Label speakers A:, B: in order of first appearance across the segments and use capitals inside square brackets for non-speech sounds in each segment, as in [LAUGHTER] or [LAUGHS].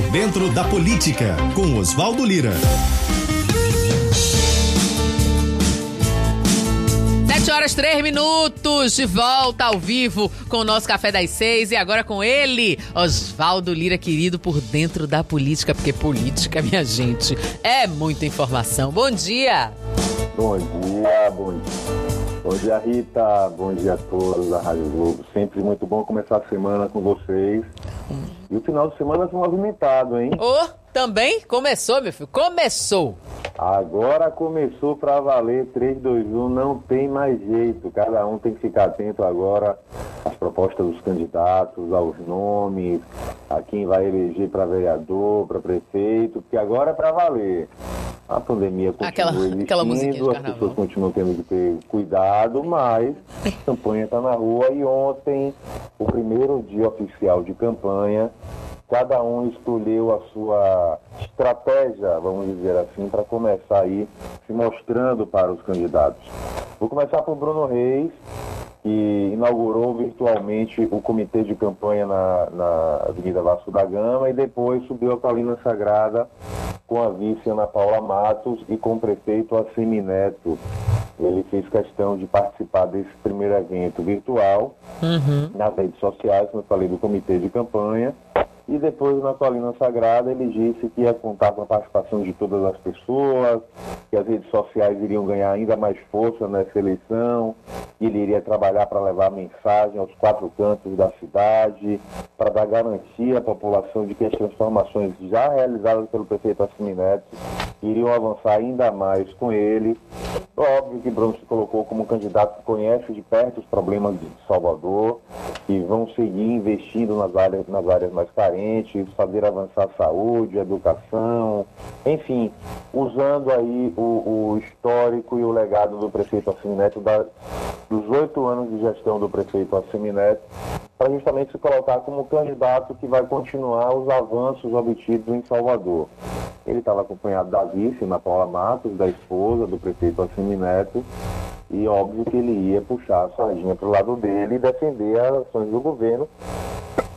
A: Por dentro da política, com Oswaldo Lira.
B: Sete horas, três minutos, de volta ao vivo com o nosso Café das Seis e agora com ele, Oswaldo Lira, querido, por dentro da política, porque política, minha gente, é muita informação. Bom dia!
C: Bom dia, bom dia. Bom dia, Rita. Bom dia a todos da Rádio Globo. Sempre muito bom começar a semana com vocês. E o final de semana foi movimentado, hein?
B: Ô, oh, também começou, meu filho. Começou.
C: Agora começou para valer 3, 2, 1. Não tem mais jeito. Cada um tem que ficar atento agora às propostas dos candidatos, aos nomes, a quem vai eleger para vereador, para prefeito, porque agora é para valer. A pandemia continua
B: aquela,
C: existindo,
B: aquela musiquinha
C: as pessoas continuam tendo que ter cuidado, mas a campanha está na rua e ontem, o primeiro dia oficial de campanha, cada um escolheu a sua estratégia, vamos dizer assim, para começar aí se mostrando para os candidatos. Vou começar por Bruno Reis, que inaugurou virtualmente o comitê de campanha na, na Avenida Vasco da Gama e depois subiu a Paulina Sagrada com a vice Ana Paula Matos e com o prefeito Assemineto. Ele fez questão de participar desse primeiro evento virtual
B: uhum.
C: nas redes sociais, como eu falei, do comitê de campanha. E depois, na Colina Sagrada, ele disse que ia contar com a participação de todas as pessoas, que as redes sociais iriam ganhar ainda mais força nessa eleição, que ele iria trabalhar para levar mensagem aos quatro cantos da cidade, para dar garantia à população de que as transformações já realizadas pelo prefeito Assemineto iriam avançar ainda mais com ele. Óbvio que Bruno se colocou como um candidato que conhece de perto os problemas de Salvador e vão seguir investindo nas áreas, nas áreas mais carentes, fazer avançar a saúde, a educação, enfim, usando aí o, o histórico e o legado do prefeito Assemineto, dos oito anos de gestão do prefeito Assemineto, para justamente se colocar como candidato que vai continuar os avanços obtidos em Salvador. Ele estava acompanhado da vice, Ana Paula Matos, da esposa do prefeito Assemineto, e óbvio que ele ia puxar a sardinha para o lado dele e defender as ações do governo,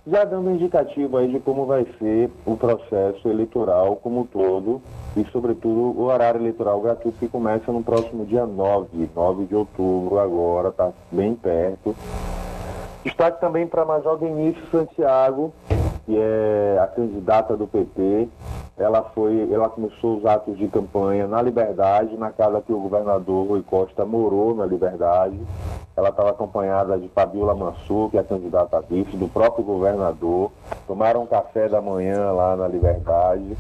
C: já dando indicativo aí de como vai ser o processo eleitoral como um todo e, sobretudo, o horário eleitoral gratuito que começa no próximo dia 9, 9 de outubro, agora, está bem perto. Destaque também para Major Denise Santiago, que é a candidata do PT. Ela foi, ela começou os atos de campanha na Liberdade, na casa que o governador Rui Costa morou na Liberdade. Ela estava acompanhada de Fabiola Mansur, que é a candidata a vice, do próprio governador. Tomaram um café da manhã lá na Liberdade.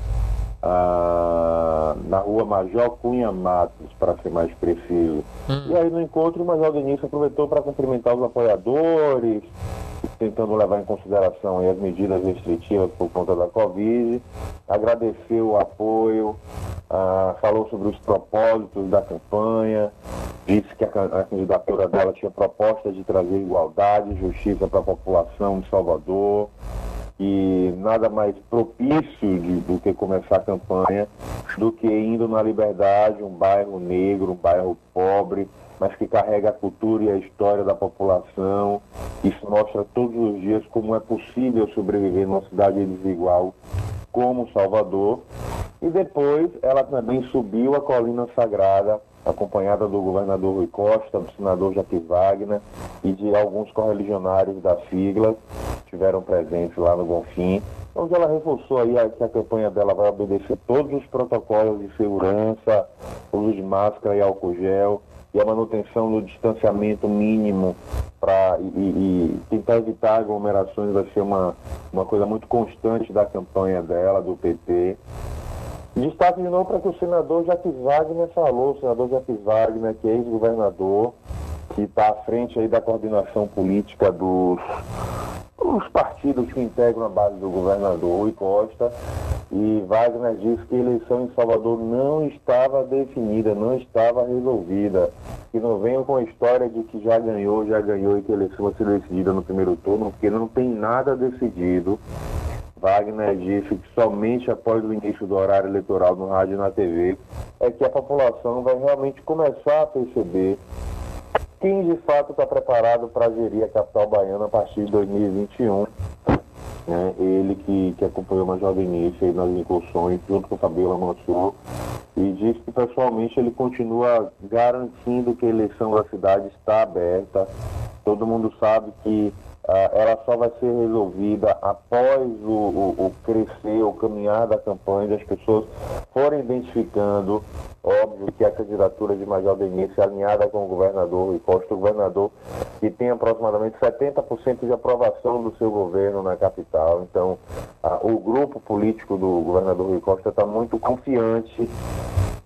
C: Ah, na rua Major Cunha Matos, para ser mais preciso.
B: Hum.
C: E aí no encontro o Major Denise aproveitou para cumprimentar os apoiadores, tentando levar em consideração as medidas restritivas por conta da Covid, agradeceu o apoio, ah, falou sobre os propósitos da campanha, disse que a, a candidatura dela tinha proposta de trazer igualdade e justiça para a população de Salvador, e nada mais propício de, do que começar a campanha do que indo na Liberdade, um bairro negro, um bairro pobre, mas que carrega a cultura e a história da população. Isso mostra todos os dias como é possível sobreviver numa cidade desigual como Salvador. E depois ela também subiu a Colina Sagrada, acompanhada do governador Rui Costa, do senador Jaque Wagner e de alguns correligionários da sigla estiveram presentes lá no Bonfim, onde ela reforçou aí que a campanha dela vai obedecer todos os protocolos de segurança, uso de máscara e álcool gel e a manutenção do distanciamento mínimo para e, e, tentar evitar aglomerações vai ser uma, uma coisa muito constante da campanha dela, do PT. Destaque de novo para que o senador Jacques Wagner falou, o senador Jacques Wagner, que é ex-governador, que está à frente aí da coordenação política dos os partidos que integram a base do governador Rui Costa. E Wagner disse que a eleição em Salvador não estava definida, não estava resolvida. Que não venham com a história de que já ganhou, já ganhou e que a eleição vai ser decidida no primeiro turno, porque não tem nada decidido. Wagner disse que somente após o início do horário eleitoral no rádio e na TV é que a população vai realmente começar a perceber quem de fato está preparado para gerir a capital baiana a partir de 2021. né? ele que, que acompanhou o Major Vinícius nas incursões, junto com o Fabiola Mansur, e disse que pessoalmente ele continua garantindo que a eleição da cidade está aberta. Todo mundo sabe que ela só vai ser resolvida após o, o, o, crescer, o caminhar da campanha, das pessoas forem identificando, óbvio, que a candidatura de Major Denise é alinhada com o governador e Costa, o governador que tem aproximadamente 70% de aprovação do seu governo na capital. Então, ah, o grupo político do governador Rui Costa está muito confiante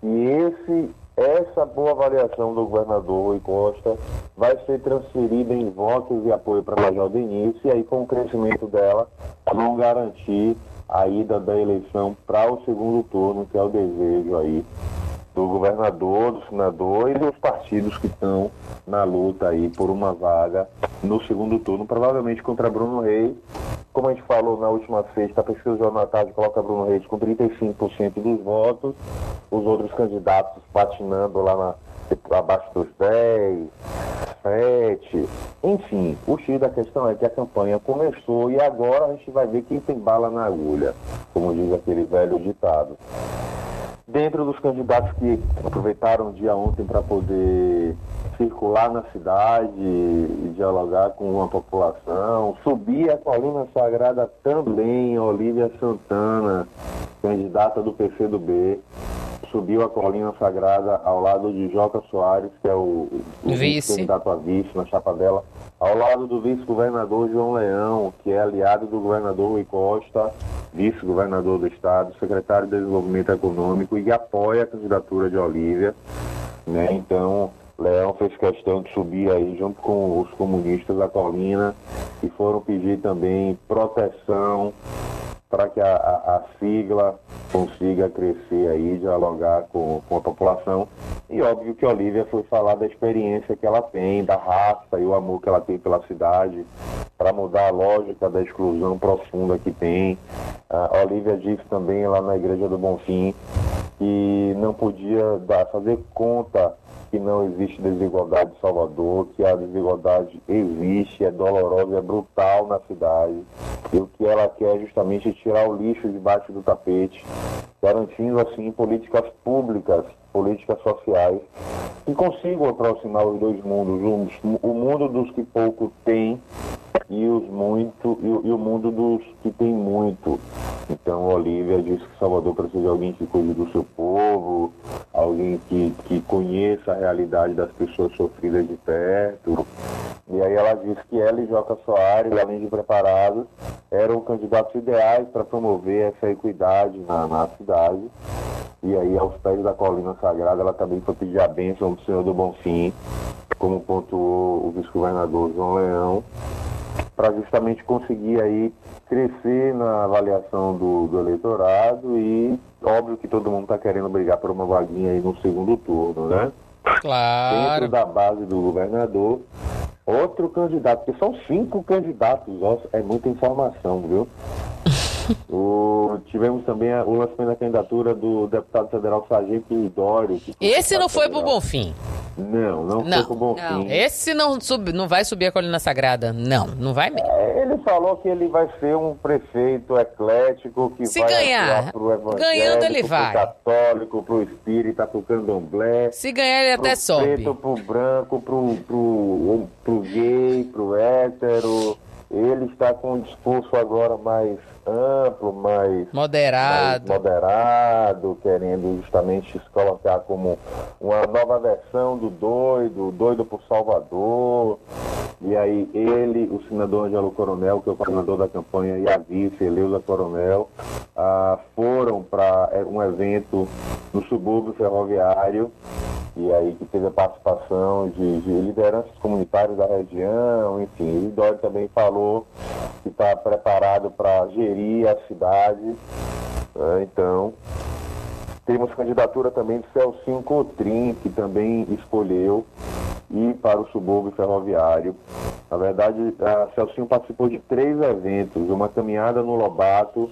C: e esse essa boa avaliação do governador Rui Costa vai ser transferida em votos e apoio para Major Denise, e aí com o crescimento dela, vão garantir a ida da eleição para o segundo turno, que é o desejo aí do governador, do senador e dos partidos que estão na luta aí por uma vaga no segundo turno, provavelmente contra Bruno Reis. Como a gente falou na última sexta, a pesquisa do Jornal Tarde coloca Bruno Reis com 35% dos votos, os outros candidatos patinando lá na, abaixo dos 10, 7. Enfim, o X da questão é que a campanha começou e agora a gente vai ver quem tem bala na agulha, como diz aquele velho ditado. Dentro dos candidatos que aproveitaram o dia ontem para poder circular na cidade e dialogar com a população, subir a colina sagrada também, Olívia Santana, candidata do PCdoB, subiu a colina sagrada ao lado de Joca Soares, que é o, o vice. candidato a vice na chapa dela, ao lado do vice-governador João Leão, que é aliado do governador Rui Costa, vice-governador do estado, secretário de Desenvolvimento Econômico e apoia a candidatura de Olívia. Né? Então, Leão fez questão de subir aí junto com os comunistas da colina e foram pedir também proteção para que a, a, a, sigla consiga crescer aí, dialogar com, com a população. E óbvio que Olivia foi falar da experiência que ela tem, da raça e o amor que ela tem pela cidade, para mudar a lógica da exclusão profunda que tem. A Olivia disse também lá na Igreja do Bonfim que não podia dar, fazer conta que não existe desigualdade em Salvador, que a desigualdade existe, é dolorosa, é brutal na cidade. E o que ela quer é justamente tirar o lixo debaixo do tapete, garantindo assim políticas públicas, políticas sociais, que consigam aproximar os dois mundos, o mundo dos que pouco têm e os muito e, o mundo dos que tem muito. Então Olivia disse que Salvador precisa de alguém que cuide do seu povo, alguém que, que conheça a realidade das pessoas sofridas de perto. E aí ela disse que ela e Joca Soares, além de preparados, eram candidatos ideais para promover essa equidade na, na cidade. E aí, aos pés da colina sagrada, ela também foi pedir a bênção do Senhor do Bonfim, como pontuou o vice-governador João Leão para justamente conseguir aí crescer na avaliação do, do, eleitorado e óbvio que todo mundo está querendo brigar por uma vaguinha aí no segundo turno, né?
B: Claro.
C: Dentro da base do governador. Outro candidato, porque são cinco candidatos, nossa, é muita informação, viu? O, tivemos também o lançamento da candidatura do deputado federal Sargento Dório.
B: Esse não foi pro Bonfim.
C: Não, não, não, foi pro Bonfim. Não.
B: Esse não, sub, não vai subir a colina sagrada. Não, não vai mesmo.
C: É, ele falou que ele vai ser um prefeito eclético que
B: Se
C: vai
B: ganhar,
C: pro evangélico,
B: ganhando ele
C: pro
B: vai.
C: católico, pro espírita, pro candomblé.
B: Se ganhar ele até
C: pro
B: sobe.
C: Preto, pro branco, pro, pro, pro gay, pro hétero. Ele está com um discurso agora mais amplo, mais
B: moderado.
C: mais moderado, querendo justamente se colocar como uma nova versão do doido, doido por Salvador. E aí ele, o senador Angelo Coronel, que é o coordenador da campanha, e a vice, Eleusa Coronel, ah, foram para é, um evento no subúrbio ferroviário e aí que teve a participação de, de lideranças comunitárias da região, enfim. O Dória também falou que está preparado para gerir a cidade. Né? Então, temos candidatura também de Celcinho Cotrim, que também escolheu ir para o subúrbio ferroviário. Na verdade, a Celcinho participou de três eventos, uma caminhada no Lobato,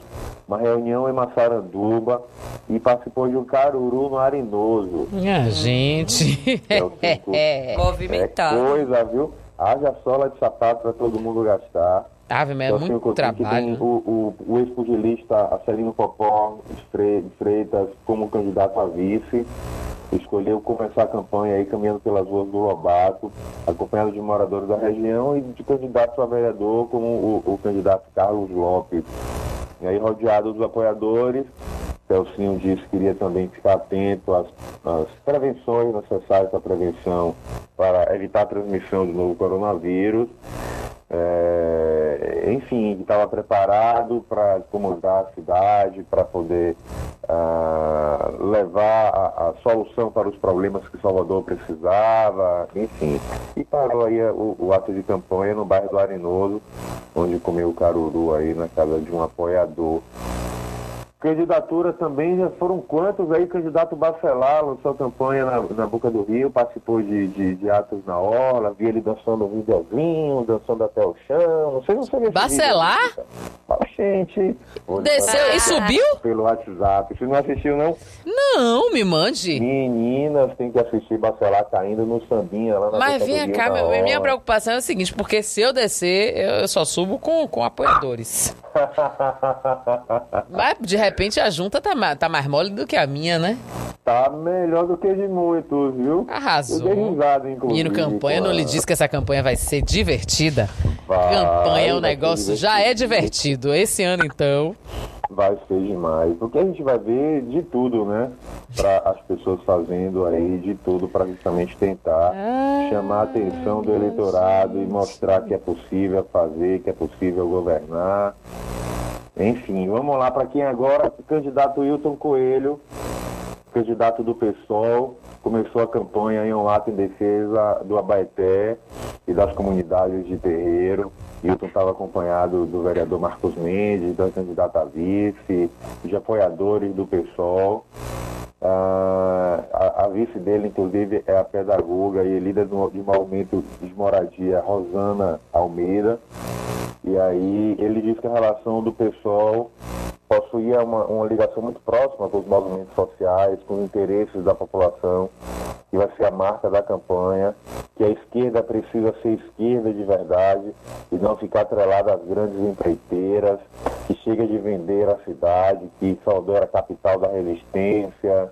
C: uma reunião em Massaranduba e participou de um caruru no Arenoso.
B: Minha gente.
C: É,
D: Movimentado. [LAUGHS]
C: É coisa, viu? Haja sola de sapato para todo mundo gastar.
B: Ave, mas é
C: Celcinho
B: muito
C: Coutinho, que
B: trabalho.
C: tem o, o, o ex-pugilista Acelino Popó de Freitas como candidato a vice. Escolheu começar a campanha aí caminhando pelas ruas do Lobato, acompanhado de moradores da região e de candidatos a vereador como o, o candidato Carlos Lopes. E aí, rodeado dos apoiadores, Celcinho disse que queria também ficar atento às, às prevenções necessárias para prevenção para evitar a transmissão do novo coronavírus. É, enfim, estava preparado para comandar a cidade, para poder ah, levar a, a solução para os problemas que Salvador precisava, enfim. E parou aí o, o ato de campanha no bairro do Arenoso, onde comeu o caruru aí na casa de um apoiador. Candidatura também, já foram quantos aí? Candidato Bacelar lançou campanha na, na Boca do Rio, participou de, de, de atos na orla, vi ele dançando um videozinho, dançando até o chão, não sei, não sei. esse
B: Bacelar?
C: vídeo. Ah, Gente,
B: Desceu e subiu?
C: Pelo WhatsApp. Você não assistiu, não?
B: Não, me mande.
C: Meninas, tem que assistir Bacelar caindo no sambinha lá na
D: Mas
C: Boca do
D: vem
C: Rio,
D: cá, minha
C: orla.
D: preocupação é o seguinte, porque se eu descer, eu eu só subo com, com apoiadores. [LAUGHS]
B: Mas de repente a junta tá, tá mais mole do que a minha, né?
C: Tá melhor do que de muitos, viu?
B: Arrasou.
C: Eu dei risada, inclusive.
B: Menino, campanha
C: com
B: não lhe disse que essa campanha vai ser divertida.
C: Vai,
B: campanha é um negócio, já é divertido. Esse ano, então.
C: Vai ser demais. Porque a gente vai ver de tudo, né? Para as pessoas fazendo aí de tudo para justamente tentar
B: Ah,
C: chamar a atenção do eleitorado e mostrar que é possível fazer, que é possível governar. Enfim, vamos lá para quem agora, candidato Hilton Coelho, candidato do PSOL, começou a campanha em um ato em defesa do Abaeté e das comunidades de terreiro. Hilton estava acompanhado do vereador Marcos Mendes, da candidata a vice, de apoiadores do PSOL. Ah, a, a vice dele, inclusive, é a pedagoga e líder do, de movimento de moradia, Rosana Almeida. E aí ele diz que a relação do pessoal possuía uma, uma ligação muito próxima com os movimentos sociais, com os interesses da população, que vai ser a marca da campanha, que a esquerda precisa ser esquerda de verdade e não ficar atrelada às grandes empreiteiras, que chega de vender a cidade, que Salvador era a capital da resistência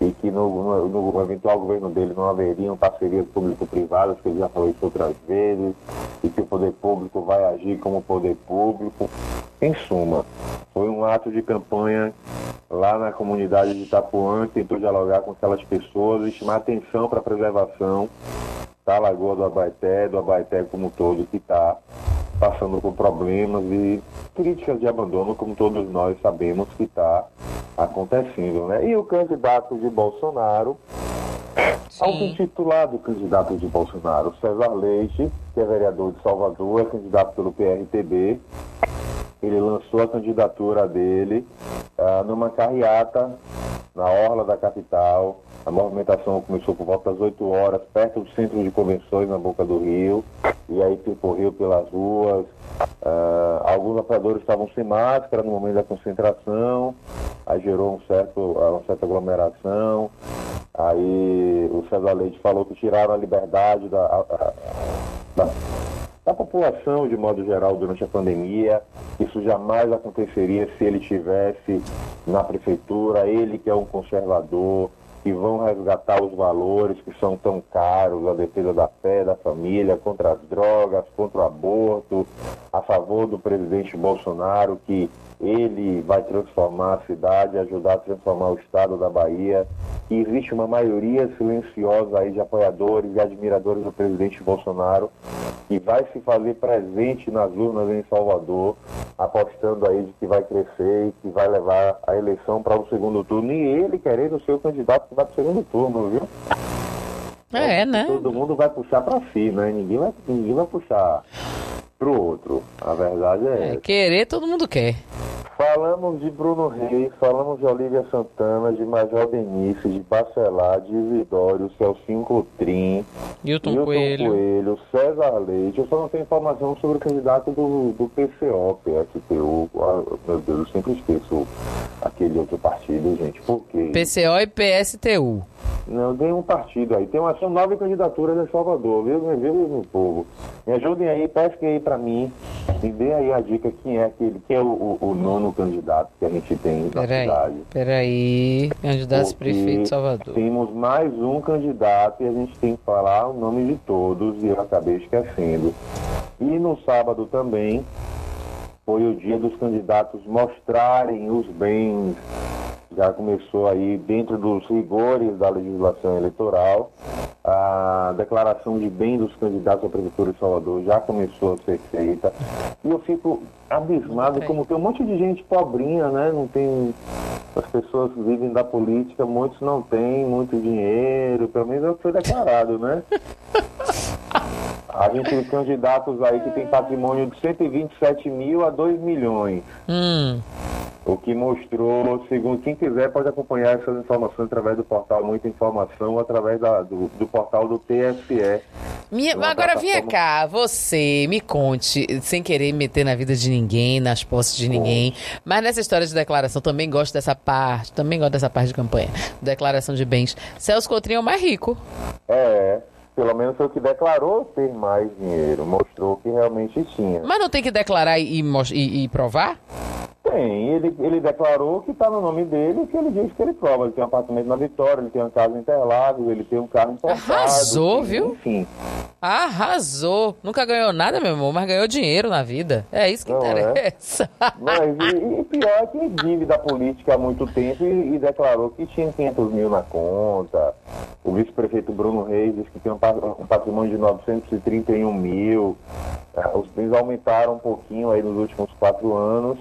C: e que no, no, no eventual governo dele não haveriam parcerias público-privadas, que ele já falou isso outras vezes, e que o poder público vai agir como poder público. Em suma, foi um ato de campanha lá na comunidade de Itapuã, tentou dialogar com aquelas pessoas e chamar atenção para a preservação da Lagoa do Abaeté, do Abaeté como um todo, que está passando por problemas e críticas de abandono, como todos nós sabemos que está acontecendo. Né? E o candidato de Bolsonaro, auto-intitulado candidato de Bolsonaro, César Leite, que é vereador de Salvador, é candidato pelo PRTB, ele lançou a candidatura dele ah, numa carreata na orla da capital. A movimentação começou por volta das 8 horas, perto do centro de convenções na Boca do Rio, e aí percorreu pelas ruas. Ah, alguns apoiadores estavam sem máscara no momento da concentração, aí gerou um certo, uma certa aglomeração. Aí o César Leite falou que tiraram a liberdade da, a- a- da da população de modo geral durante a pandemia. Isso jamais aconteceria se ele tivesse na prefeitura, ele que é um conservador, que vão resgatar os valores que são tão caros, a defesa da fé, da família, contra as drogas, contra o aborto, a favor do presidente Bolsonaro, que ele vai transformar a cidade, ajudar a transformar o estado da Bahia. E existe uma maioria silenciosa aí de apoiadores e admiradores do presidente Bolsonaro que vai se fazer presente nas urnas em Salvador, apostando aí de que vai crescer e que vai levar a eleição para o segundo turno. E ele querendo ser o candidato que vai para o segundo turno, viu?
B: É, né?
C: Todo mundo vai puxar para si, né? Ninguém vai, ninguém vai puxar pro outro. A verdade é,
B: É, querer todo mundo quer.
C: Falamos de Bruno Reis, falamos de Olivia Santana, de Major Denise, de Bacelar, de Isidório, Celcinho Cotrim,
B: Hilton
C: Hilton
B: Coelho.
C: Coelho, César Leite. Eu só não tenho informação sobre o candidato do, do PCO, PSTU. Ah, meu Deus, eu sempre esqueço aquele outro partido, gente. Por quê?
B: PCO e PSTU.
C: Não, tem um partido aí. Tem uma, são nove candidaturas em Salvador, viu, viu, viu, meu povo? Me ajudem aí, pesquem aí pra mim. Me dê aí a dica quem é aquele, quem é o, o- nono candidato que a gente tem na
B: Peraí,
C: cidade.
B: peraí. Candidato
C: Porque
B: prefeito de Salvador.
C: Temos mais um candidato e a gente tem que falar o nome de todos e eu acabei esquecendo. E no sábado também foi o dia dos candidatos mostrarem os bens. Já começou aí dentro dos rigores da legislação eleitoral. A declaração de bem dos candidatos à Prefeitura de Salvador já começou a ser feita. E eu fico abismado
B: Ok.
C: como tem um monte de gente pobrinha, né? Não tem as pessoas vivem da política, muitos não têm muito dinheiro, pelo menos é o que foi declarado, né? [LAUGHS] A gente tem candidatos aí que tem patrimônio de 127 mil a 2 milhões.
B: Hum,
C: O que mostrou, segundo quem quiser, pode acompanhar essas informações através do portal Muita Informação, através da- do, do portal do TSE.
B: minha- agora vinha
C: plataforma-
B: cá, você me conte, sem querer me meter na vida de ninguém, nas posses de ninguém, mas nessa história de declaração também gosto dessa parte, também gosto dessa parte de campanha, declaração de bens. Celso Coutrinho é o mais rico.
C: É, pelo menos foi o que declarou ter mais dinheiro, mostrou que realmente tinha.
B: Mas não tem que declarar e, e- e provar?
C: Tem, ele, ele declarou que está no nome dele, que ele diz que ele prova. Ele tem um apartamento na Vitória, ele tem uma casa em Interlagos, ele tem um carro importado.
B: Arrasou,
C: enfim,
B: viu?
C: Enfim,
B: Arrasou. Nunca ganhou nada, meu amor, mas ganhou dinheiro na vida. É isso que
C: Não é?
B: interessa. [LAUGHS]
C: mas e, e pior é que vive da política há muito tempo e, e declarou que tinha 500 mil na conta. O vice-prefeito Bruno Reis disse que tem um, um patrimônio de 931 mil. Ah, Os bens aumentaram um pouquinho aí nos últimos quatro anos.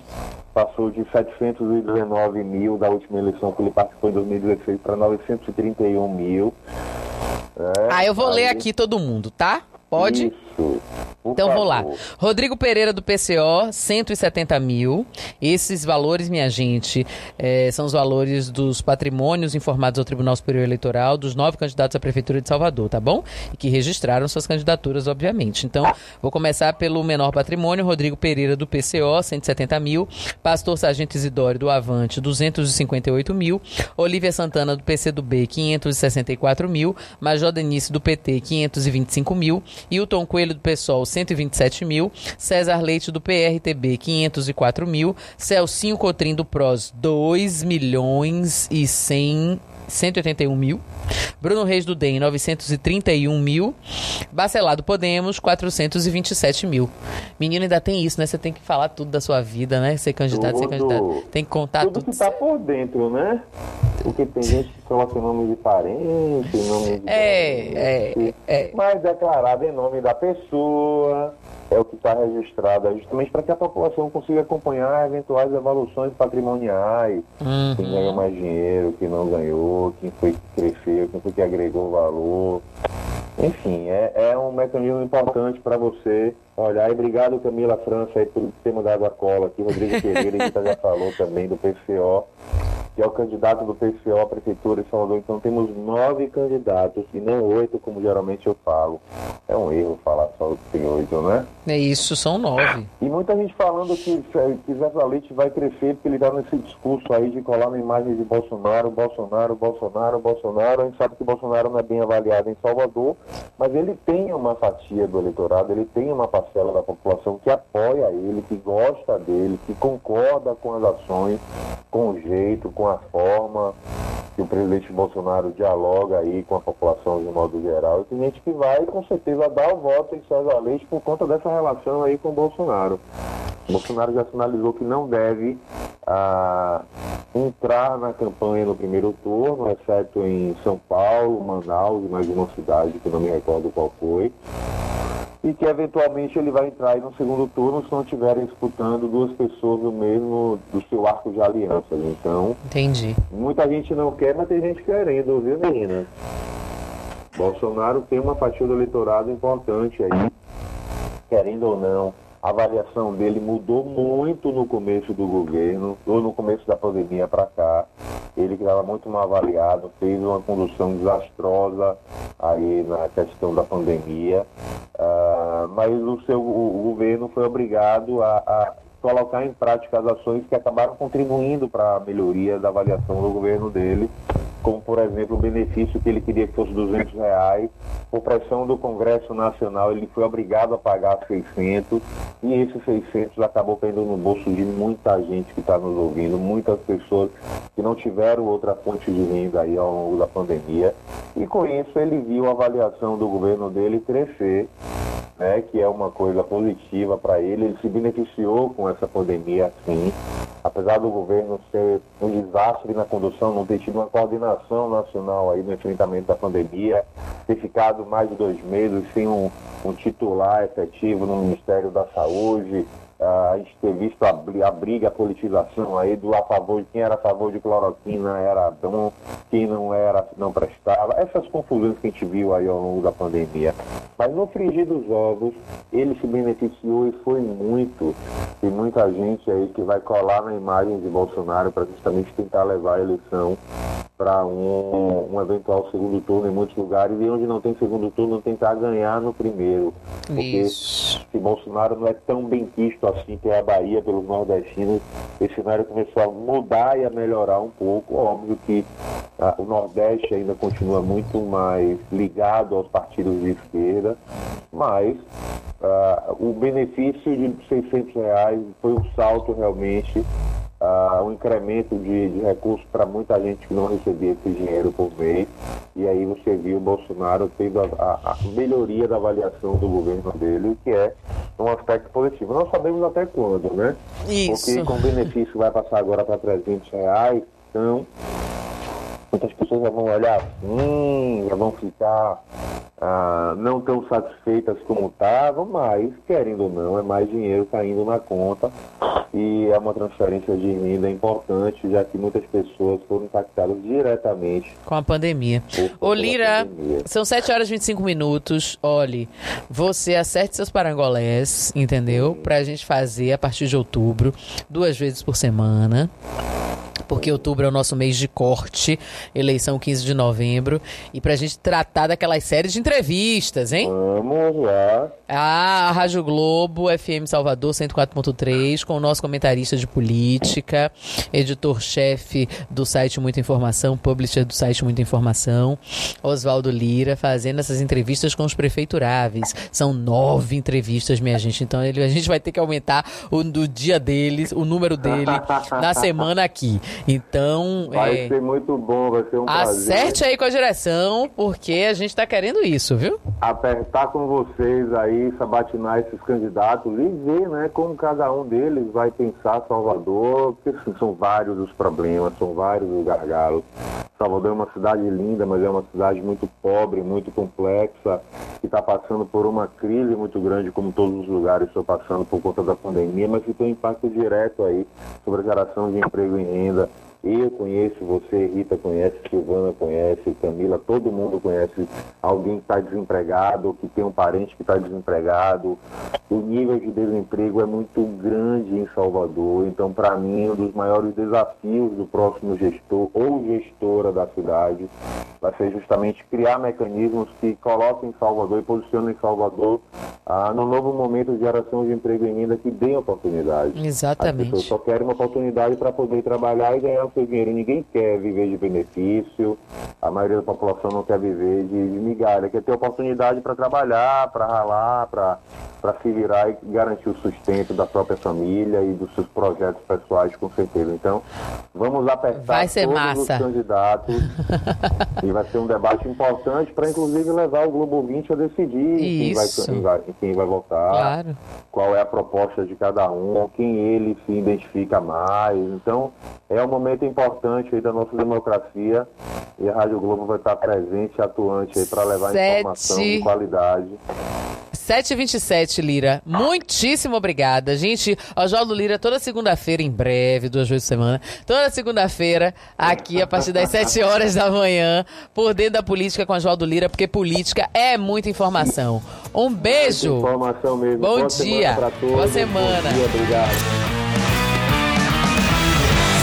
C: Passou de 719 mil da última eleição que ele participou em 2016 para 931 mil. né?
B: Ah, eu vou ler
C: Aí-
B: aqui todo mundo, tá? Pode?
C: Isso. Por
B: Então vou lá. Rodrigo Pereira do PCO, 170 mil. Esses valores, minha gente, eh, são os valores dos patrimônios informados ao Tribunal Superior Eleitoral dos nove candidatos à Prefeitura de Salvador, tá bom? E que registraram suas candidaturas, obviamente. Então, vou começar pelo menor patrimônio, Rodrigo Pereira do PCO, 170 mil. Pastor Sargento Isidório do Avante, 258 mil. Olivia Santana do PCdoB, 564 mil. Major Denise do PT, 525 mil. Hilton Coelho do PSOL, 127 mil. César Leite do PRTB, 504 mil. Celcinho Cotrim do PROS, 2 milhões e 100... 181 mil. Bruno Reis do DEM, 931 mil. Bacelado Podemos, 427 mil. Menino, ainda tem isso, né? Você tem que falar tudo da sua vida, né? Ser candidato, ser
C: Tudo.
B: candidato. Tem que contar
C: Tudo
B: tudo.
C: que tá por dentro, né? Porque tem gente que coloca nome de parente, nome de.
B: É,
C: parente,
B: é, é.
C: Mas declarado em nome da pessoa, é o que está registrado, é justamente para que a população consiga acompanhar eventuais evoluções patrimoniais.
B: Uhum.
C: Quem ganhou mais dinheiro, quem não ganhou, quem foi que cresceu, quem foi que agregou valor. Enfim, é, é um mecanismo importante para você olhar. E obrigado, Camila França, aí, por ter mandado a cola aqui. Rodrigo Pereira, gente já [LAUGHS] falou também do PCO, que é o candidato do PCO à Prefeitura de Salvador. Então temos nove candidatos e não oito, como geralmente eu falo. É um erro falar só que tem oito, né?
B: É isso, são nove.
C: E muita gente falando que, que Zé Leite vai crescer porque ele está nesse discurso aí de colar na imagem de Bolsonaro, Bolsonaro, Bolsonaro, Bolsonaro. A gente sabe que Bolsonaro não é bem avaliado em Salvador, mas ele tem uma fatia do eleitorado, ele tem uma parcela da população que apoia ele, que gosta dele, que concorda com as ações, com o jeito, com a forma que o presidente Bolsonaro dialoga aí com a população de modo geral. E tem gente que vai com certeza dar o voto em César Leite por conta dessa relação aí com o Bolsonaro. O Bolsonaro já sinalizou que não deve ah, entrar na campanha no primeiro turno, exceto em São Paulo, Manaus e mais uma cidade que eu não me recordo qual foi. E que eventualmente ele vai entrar aí no segundo turno se não estiverem disputando duas pessoas do mesmo, do seu arco de alianças. Então,
B: Entendi.
C: Muita gente não quer, mas tem gente querendo, viu, menina? Bolsonaro tem uma fatia do eleitorado importante aí, querendo ou não. A avaliação dele mudou muito no começo do governo, ou no começo da pandemia para cá. Ele que estava muito mal avaliado, fez uma condução desastrosa aí na questão da pandemia. Ah, mas o seu o governo foi obrigado a, a colocar em prática as ações que acabaram contribuindo para a melhoria da avaliação do governo dele. Como por exemplo o benefício que ele queria que fosse 200 reais. Por pressão do Congresso Nacional, ele foi obrigado a pagar 600 e esses 600 acabou caindo no bolso de muita gente que está nos ouvindo, muitas pessoas que não tiveram outra fonte de renda aí ao longo da pandemia. E com isso ele viu a avaliação do governo dele crescer né, que é uma coisa positiva para ele. Ele se beneficiou com essa pandemia, sim. Apesar do governo ser um desastre na condução, não ter tido uma coordenação nacional aí no enfrentamento da pandemia, ter ficado mais de dois meses sem um, um titular efetivo no Ministério da Saúde, a gente ter visto a, a, briga, a politização aí do a favor de quem era a favor de cloroquina era bom, quem não era não prestava, essas confusões que a gente viu aí ao longo da pandemia. Mas no frigir dos ovos, ele se beneficiou e foi muito. E muita gente aí que vai colar na imagem de Bolsonaro para justamente tentar levar a eleição para um, um, eventual segundo turno em muitos lugares e onde não tem segundo turno tentar ganhar no primeiro. Porque Isso. Se Bolsonaro não é tão bem quisto assim que é a Bahia pelos nordestinos, esse cenário começou a mudar e a melhorar um pouco. Óbvio que ah, o Nordeste ainda continua muito mais ligado aos partidos de esquerda, mas ah, o benefício de 600 reais foi um salto realmente uh, um incremento de, de recursos para muita gente que não recebia esse dinheiro por mês. E aí você viu o Bolsonaro tendo a, a, a melhoria da avaliação do governo dele, que é um aspecto positivo. Nós sabemos até quando, né? Isso. Porque com o benefício vai passar agora para 300 reais, então muitas pessoas já vão olhar assim, já vão ficar ah, não tão satisfeitas como estavam, mas, querendo ou não, é mais dinheiro caindo na conta e é uma transferência de renda importante, já que muitas pessoas foram impactadas diretamente
B: com a pandemia. Ô Lira, pandemia. são 7 horas e 25 minutos. Olhe, você acerte seus parangolés, entendeu? Para a gente fazer a partir de outubro, duas vezes por semana porque outubro é o nosso mês de corte, eleição 15 de novembro, e pra gente tratar daquelas séries de entrevistas, hein?
C: Vamos lá.
B: Ah, a Rádio Globo, FM Salvador 104.3, com o nosso comentarista de política, editor-chefe do site Muita Informação, publisher do site Muita Informação, Oswaldo Lira, fazendo essas entrevistas com os prefeituráveis. São nove entrevistas, minha gente, então ele, a gente vai ter que aumentar o do dia deles, o número dele, na semana aqui. Então.
C: Vai é... ser muito bom, vai ser um
B: prazer. Acerte aí com a direção, porque a gente tá querendo isso, viu?
C: Apertar com vocês aí, sabatinar esses candidatos e ver, né, como cada um deles vai pensar Salvador, porque assim, são vários os problemas, são vários os gargalos. Salvador é uma cidade linda, mas é uma cidade muito pobre, muito complexa, que está passando por uma crise muito grande, como todos os lugares estão passando por conta da pandemia, mas que tem um impacto direto aí sobre a geração de emprego e renda, eu conheço, você, Rita, conhece, Silvana conhece, Camila, todo mundo conhece alguém que está desempregado, que tem um parente que está desempregado. O nível de desemprego é muito grande em Salvador, então, para mim, um dos maiores desafios do próximo gestor ou gestora da cidade vai ser justamente criar mecanismos que coloquem Salvador e posicionem Salvador ah, no novo momento de geração de emprego e renda que dê oportunidade.
B: Exatamente. As
C: pessoas só querem uma oportunidade para poder trabalhar e ganhar seu dinheiro. Ninguém quer viver de benefício, a maioria da população não quer viver de, de migalha, quer ter oportunidade para trabalhar, para ralar, para se virar e garantir o sustento da própria família e dos seus projetos pessoais, com certeza. Então, vamos apertar
B: vai ser
C: todos
B: massa.
C: os candidatos [LAUGHS] e vai ser um debate importante para, inclusive, levar o Globo 20 a decidir quem vai, quem vai, quem vai votar,
B: claro.
C: qual é a proposta de cada um, quem ele se identifica mais. Então, é um momento importante aí da nossa democracia e a Rádio Globo vai estar presente e atuante aí para levar Sete... informação de qualidade.
B: 7h27, Lira. Muitíssimo obrigada. Gente, Oswaldo Lira toda segunda-feira, em breve, duas vezes por semana. Toda segunda-feira, aqui a partir das 7 horas da manhã, por dentro da política com Oswaldo Lira, porque política é muita informação. Um beijo.
C: informação mesmo.
B: Bom Boa dia.
C: Semana
B: Boa semana.
C: Bom dia, obrigado.